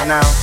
Clap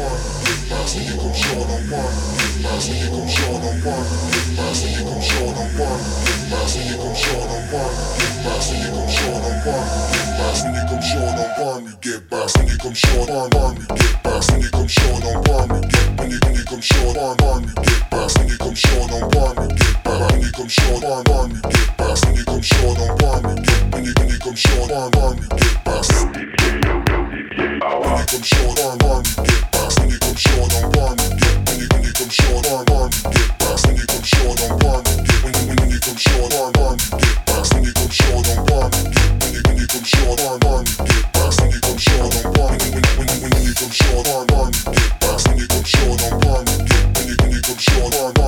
now. short on one. Come get back. When you come short on on,